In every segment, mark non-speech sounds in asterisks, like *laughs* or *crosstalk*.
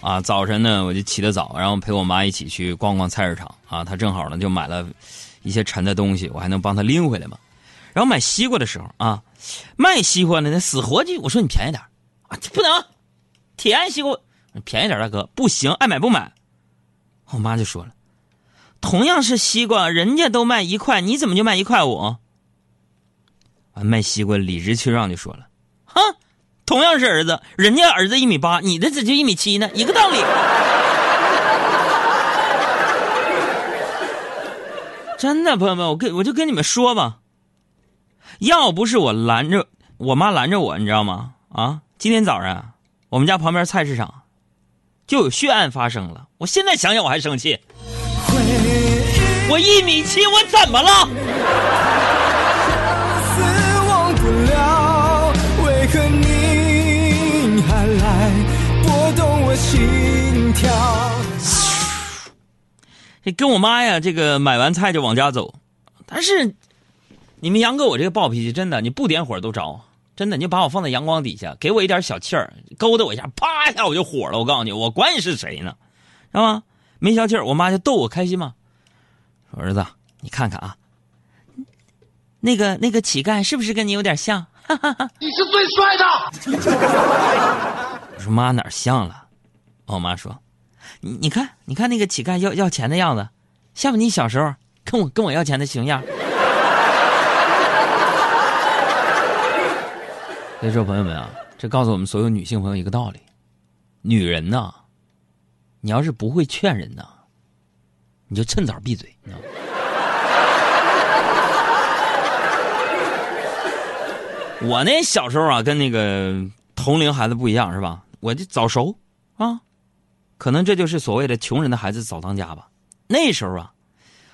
啊，早晨呢我就起得早，然后陪我妈一起去逛逛菜市场啊。她正好呢就买了一些沉的东西，我还能帮她拎回来嘛。然后买西瓜的时候啊，卖西瓜的那死活就我说你便宜点啊，不能，甜西瓜便宜点大哥不行，爱买不买。我妈就说了，同样是西瓜，人家都卖一块，你怎么就卖一块五？啊卖西瓜理直气壮就说了，哼，同样是儿子，人家儿子一米八，你的怎就一米七呢？一个道理。*laughs* 真的，朋友们，我跟我就跟你们说吧，要不是我拦着我妈拦着我，你知道吗？啊，今天早上我们家旁边菜市场就有血案发生了，我现在想想我还生气。我一米七，我怎么了？这跟我妈呀，这个买完菜就往家走，但是你们杨哥我这个暴脾气，真的你不点火都着，真的你就把我放在阳光底下，给我一点小气儿，勾搭我一下，啪一下我就火了。我告诉你，我管你是谁呢，知道吗？没消气儿，我妈就逗我开心嘛。说儿子，你看看啊，那个那个乞丐是不是跟你有点像？哈哈哈你是最帅的。我说妈哪儿像了？我妈说，你你看你看那个乞丐要要钱的样子，像不你小时候跟我跟我要钱的形样？*laughs* 所以说，朋友们啊，这告诉我们所有女性朋友一个道理：女人呐，你要是不会劝人呐，你就趁早闭嘴。*laughs* 我那小时候啊，跟那个同龄孩子不一样，是吧？我就早熟啊，可能这就是所谓的穷人的孩子早当家吧。那时候啊，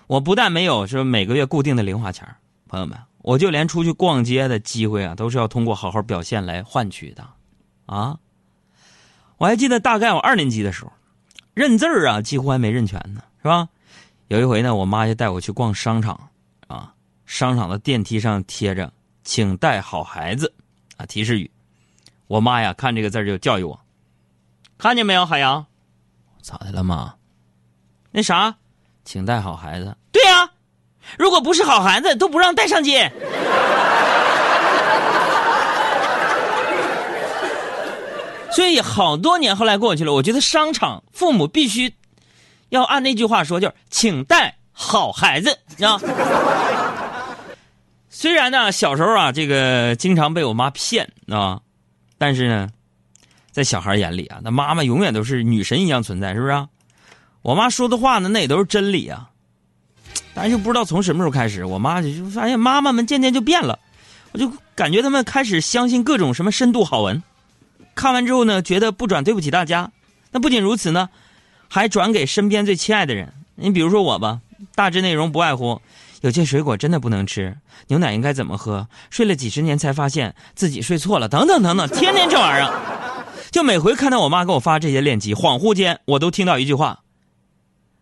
我不但没有说每个月固定的零花钱，朋友们，我就连出去逛街的机会啊，都是要通过好好表现来换取的，啊。我还记得大概我二年级的时候，认字儿啊几乎还没认全呢，是吧？有一回呢，我妈就带我去逛商场，啊，商场的电梯上贴着“请带好孩子”啊提示语。我妈呀，看这个字就教育我，看见没有，海洋？咋的了妈？那啥，请带好孩子。对呀、如果不是好孩子，都不让带上街。*laughs* 所以好多年后来过去了，我觉得商场父母必须要按那句话说，就是请带好孩子啊。虽然呢，小时候啊，这个经常被我妈骗啊，但是呢，在小孩眼里啊，那妈妈永远都是女神一样存在，是不是啊？我妈说的话呢，那也都是真理啊。但是就不知道从什么时候开始，我妈就就发现妈妈们渐渐就变了，我就感觉他们开始相信各种什么深度好文，看完之后呢，觉得不转对不起大家。那不仅如此呢，还转给身边最亲爱的人。你比如说我吧，大致内容不外乎：有些水果真的不能吃，牛奶应该怎么喝，睡了几十年才发现自己睡错了，等等等等，天天这玩意儿。就每回看到我妈给我发这些链接，恍惚间我都听到一句话：“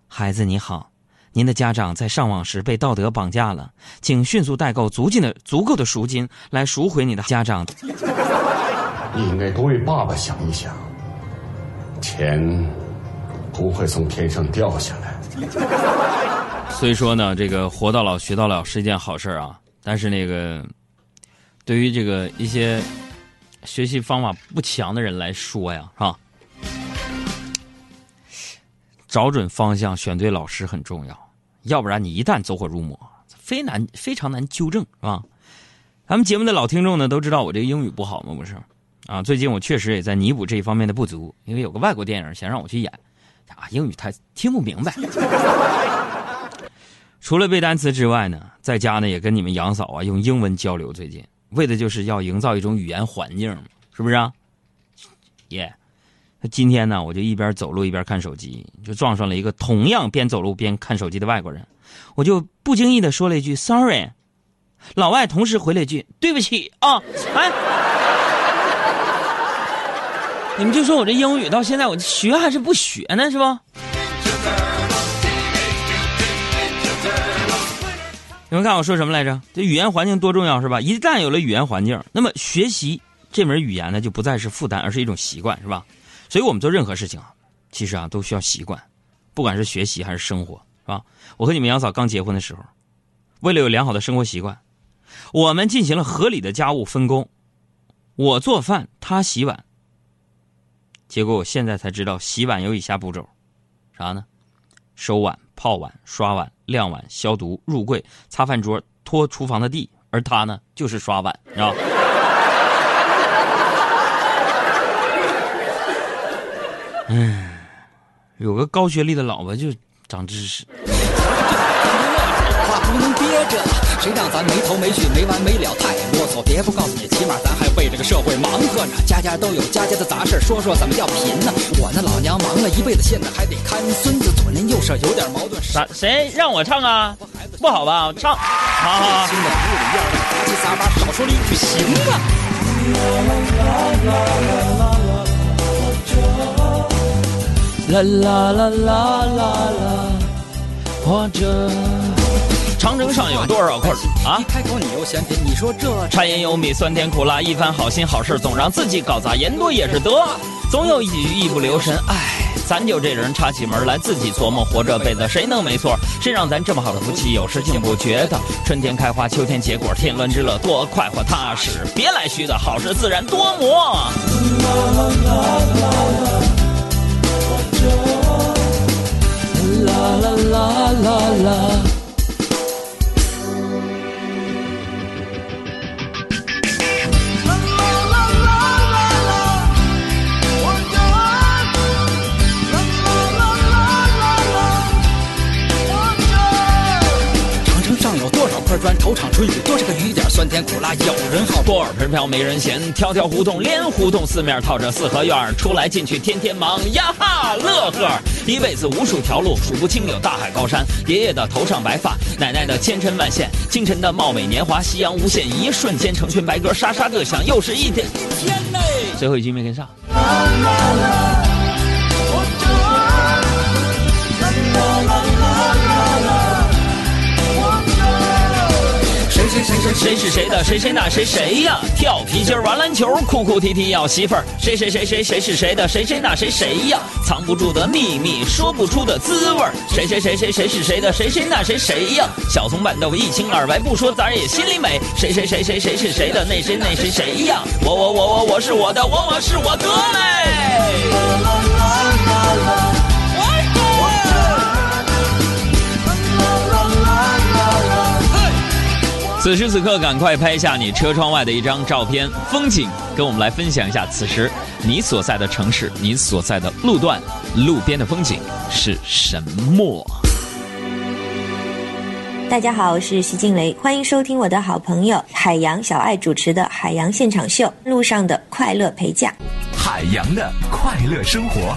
孩子你好，您的家长在上网时被道德绑架了，请迅速代购足尽的足够的赎金来赎回你的家长。”你应该多为爸爸想一想，钱不会从天上掉下来。所以说呢，这个活到老学到老是一件好事啊。但是那个，对于这个一些学习方法不强的人来说呀，哈，找准方向，选对老师很重要。要不然你一旦走火入魔，非难非常难纠正，是吧？咱们节目的老听众呢都知道我这个英语不好吗？不是啊，最近我确实也在弥补这一方面的不足，因为有个外国电影想让我去演，啊，英语太听不明白。除了背单词之外呢，在家呢也跟你们杨嫂啊用英文交流。最近为的就是要营造一种语言环境，是不是啊？耶、今天呢，我就一边走路一边看手机，就撞上了一个同样边走路边看手机的外国人，我就不经意的说了一句 “sorry”，老外同时回了一句“对不起啊”，哎，*laughs* 你们就说我这英语到现在我学还是不学呢，是吧？你们看我说什么来着？这语言环境多重要是吧？一旦有了语言环境，那么学习这门语言呢就不再是负担，而是一种习惯，是吧？所以我们做任何事情啊，其实啊都需要习惯，不管是学习还是生活，是吧？我和你们杨嫂刚结婚的时候，为了有良好的生活习惯，我们进行了合理的家务分工，我做饭，她洗碗。结果我现在才知道，洗碗有以下步骤，啥呢？收碗、泡碗、刷碗、晾碗、消毒、入柜、擦饭桌、拖厨房的地，而他呢，就是刷碗，知道吧？*sighs* 嗯，有个高学历的老婆就长知识。*laughs* 话不能憋着，谁让咱没头没绪、没完没了，太啰嗦。别不告诉你，起码咱还为这个社会忙活呢。家家都有家家的杂事，说说怎么叫贫呢？我那老娘忙了一辈子，现在还得看孙子，左邻右舍有点矛盾。啥？谁让我唱啊？不好吧？我唱，好好好。新的屋里院里杂七杂八，少说了一句行啊。啦啦啦啦啦啦，或者长城上有多少块啊一？开口你又嫌贫，你说这柴盐油米酸甜苦辣，一番好心好事总让自己搞砸，言多也是得，总有一句一不留神，唉，咱就这人插起门来自己琢磨，活这辈子谁能没错？谁让咱这么好的福气，有时竟不觉得？春天开花，秋天结果，天伦之乐多快活踏实，别来虚的，好事自然多磨。啦啦啦啦啦。长砖？头场春雨多少个雨点？酸甜苦辣有人好。锅碗盆瓢没人嫌，条条胡同连胡同，四面套着四合院，出来进去天天忙呀哈乐呵。一辈子无数条路，数不清有大海高山。爷爷的头上白发，奶奶的千针万线，清晨的貌美年华，夕阳无限，一瞬间成群白鸽沙沙的响，又是一天天嘞。最后一句没跟上。谁谁？谁是谁？的？谁？谁那谁？谁呀？跳皮筋儿玩篮球，哭哭啼啼要媳妇儿。谁？谁谁？谁谁？是谁？的？谁？谁那谁？谁呀？藏不住的秘密，说不出的滋味儿。谁谁？谁谁？谁是谁？的？谁？谁那谁？谁呀？小葱拌豆腐一清二白，不说咱也心里美。谁谁？谁谁？谁是谁？的？那谁？那谁？谁呀？我我我我我是我的，我我是我的嘞。啦啦啦啦啦此时此刻，赶快拍下你车窗外的一张照片，风景，跟我们来分享一下此时你所在的城市、你所在的路段、路边的风景是什么？大家好，我是徐静蕾，欢迎收听我的好朋友海洋小爱主持的《海洋现场秀》路上的快乐陪嫁。海洋的快乐生活。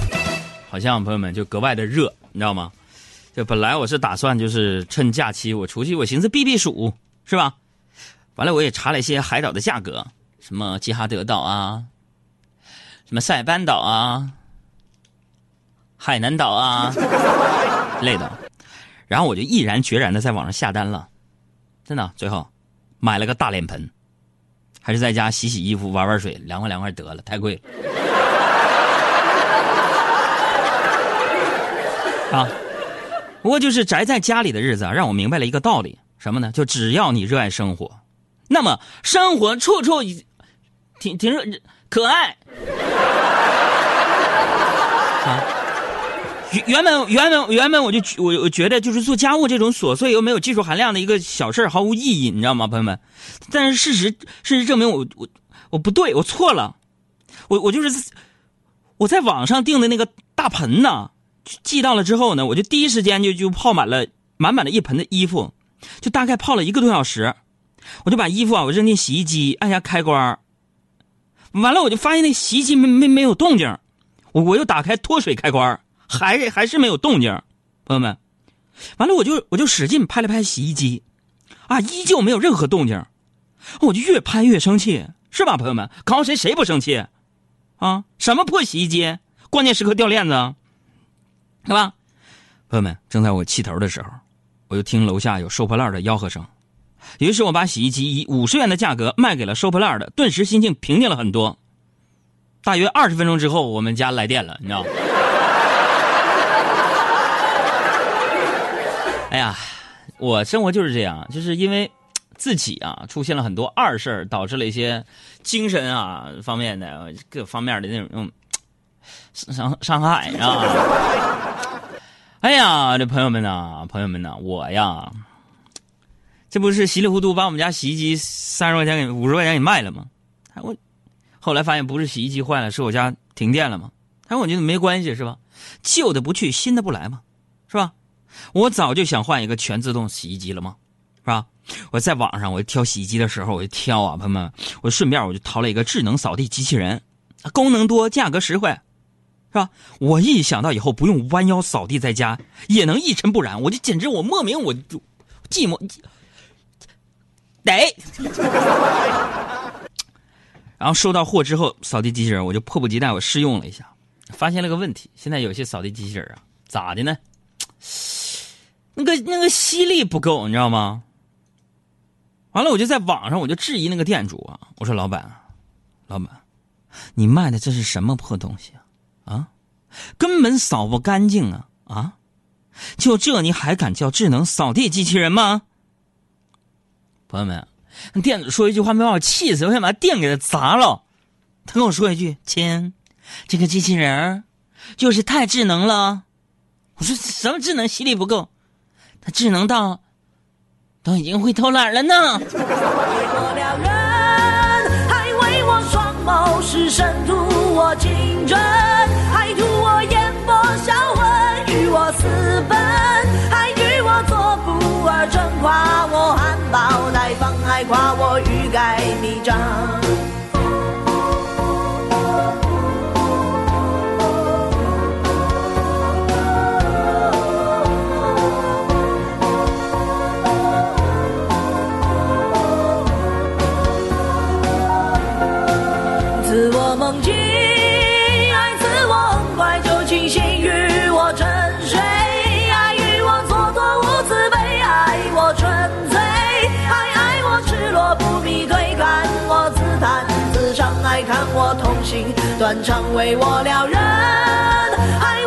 好像朋友们就格外的热，你知道吗？就本来我是打算就是趁假期我出去，我寻思避避暑，是吧？完了我也查了一些海岛的价格，什么吉哈德岛啊，什么塞班岛啊，海南岛啊 *laughs* 之类的，然后我就毅然决然的在网上下单了，真的，最后买了个大脸盆，还是在家洗洗衣服、玩玩水，凉快凉快得了，太贵了。*laughs* 啊，不过就是宅在家里的日子啊，让我明白了一个道理，什么呢？就只要你热爱生活，那么生活处处挺挺可爱。啊，原原本原本原本我就我我觉得就是做家务这种琐碎又没有技术含量的一个小事毫无意义，你知道吗，朋友们？但是事实事实证明我我我不对，我错了，我我就是我在网上订的那个大盆呢。寄到了之后呢，我就第一时间就就泡满了满满的一盆的衣服，就大概泡了一个多小时，我就把衣服啊我扔进洗衣机，按下开关，完了我就发现那洗衣机没没没有动静，我我又打开脱水开关，还还是没有动静，朋友们，完了我就我就使劲拍了拍洗衣机，啊，依旧没有任何动静，我就越拍越生气，是吧，朋友们？搞谁谁不生气？啊，什么破洗衣机，关键时刻掉链子。是吧，朋友们，正在我气头的时候，我就听楼下有收破烂的吆喝声。于是我把洗衣机以五十元的价格卖给了收破烂的顿时心情平静了很多。大约二十分钟之后我们家来电了你知道 *laughs* 哎呀我生活就是这样就是因为自己啊出现了很多二事导致了一些精神啊方面的各方面的那种那种伤伤害啊哎呀，这朋友们呐，朋友们呐，我呀，这不是稀里糊涂把我们家洗衣机三十块钱给五十块钱给卖了吗？哎我后来发现不是洗衣机坏了，是我家停电了吗？他说，我觉得没关系是吧？旧的不去，新的不来嘛，是吧？我早就想换一个全自动洗衣机了嘛，是吧？我在网上我挑洗衣机的时候，我就挑啊，朋友们，我顺便我就淘了一个智能扫地机器人，功能多，价格实惠，是吧？我一想到以后不用弯腰扫地，在家也能一尘不染，我就简直我莫名我就寂寞，得。然后收到货之后，扫地机器人我就迫不及待我试用了一下，发现了个问题，现在有些扫地机器人啊，咋的呢？那个那个吸力不够，你知道吗？完了，我就在网上我就质疑那个店主啊，我说老板，老板，你卖的这是什么破东西啊？啊，根本扫不干净啊啊！就这你还敢叫智能扫地机器人吗？朋友们，那店主说一句话没把我气死，我想把店给他砸了。他跟我说一句：“亲，这个机器人就是太智能了。”我说什么智能吸力不够？它智能到都已经会偷懒了呢。我了人，还为我双眸失神，图我情真，看我痛心断肠，为我撩人。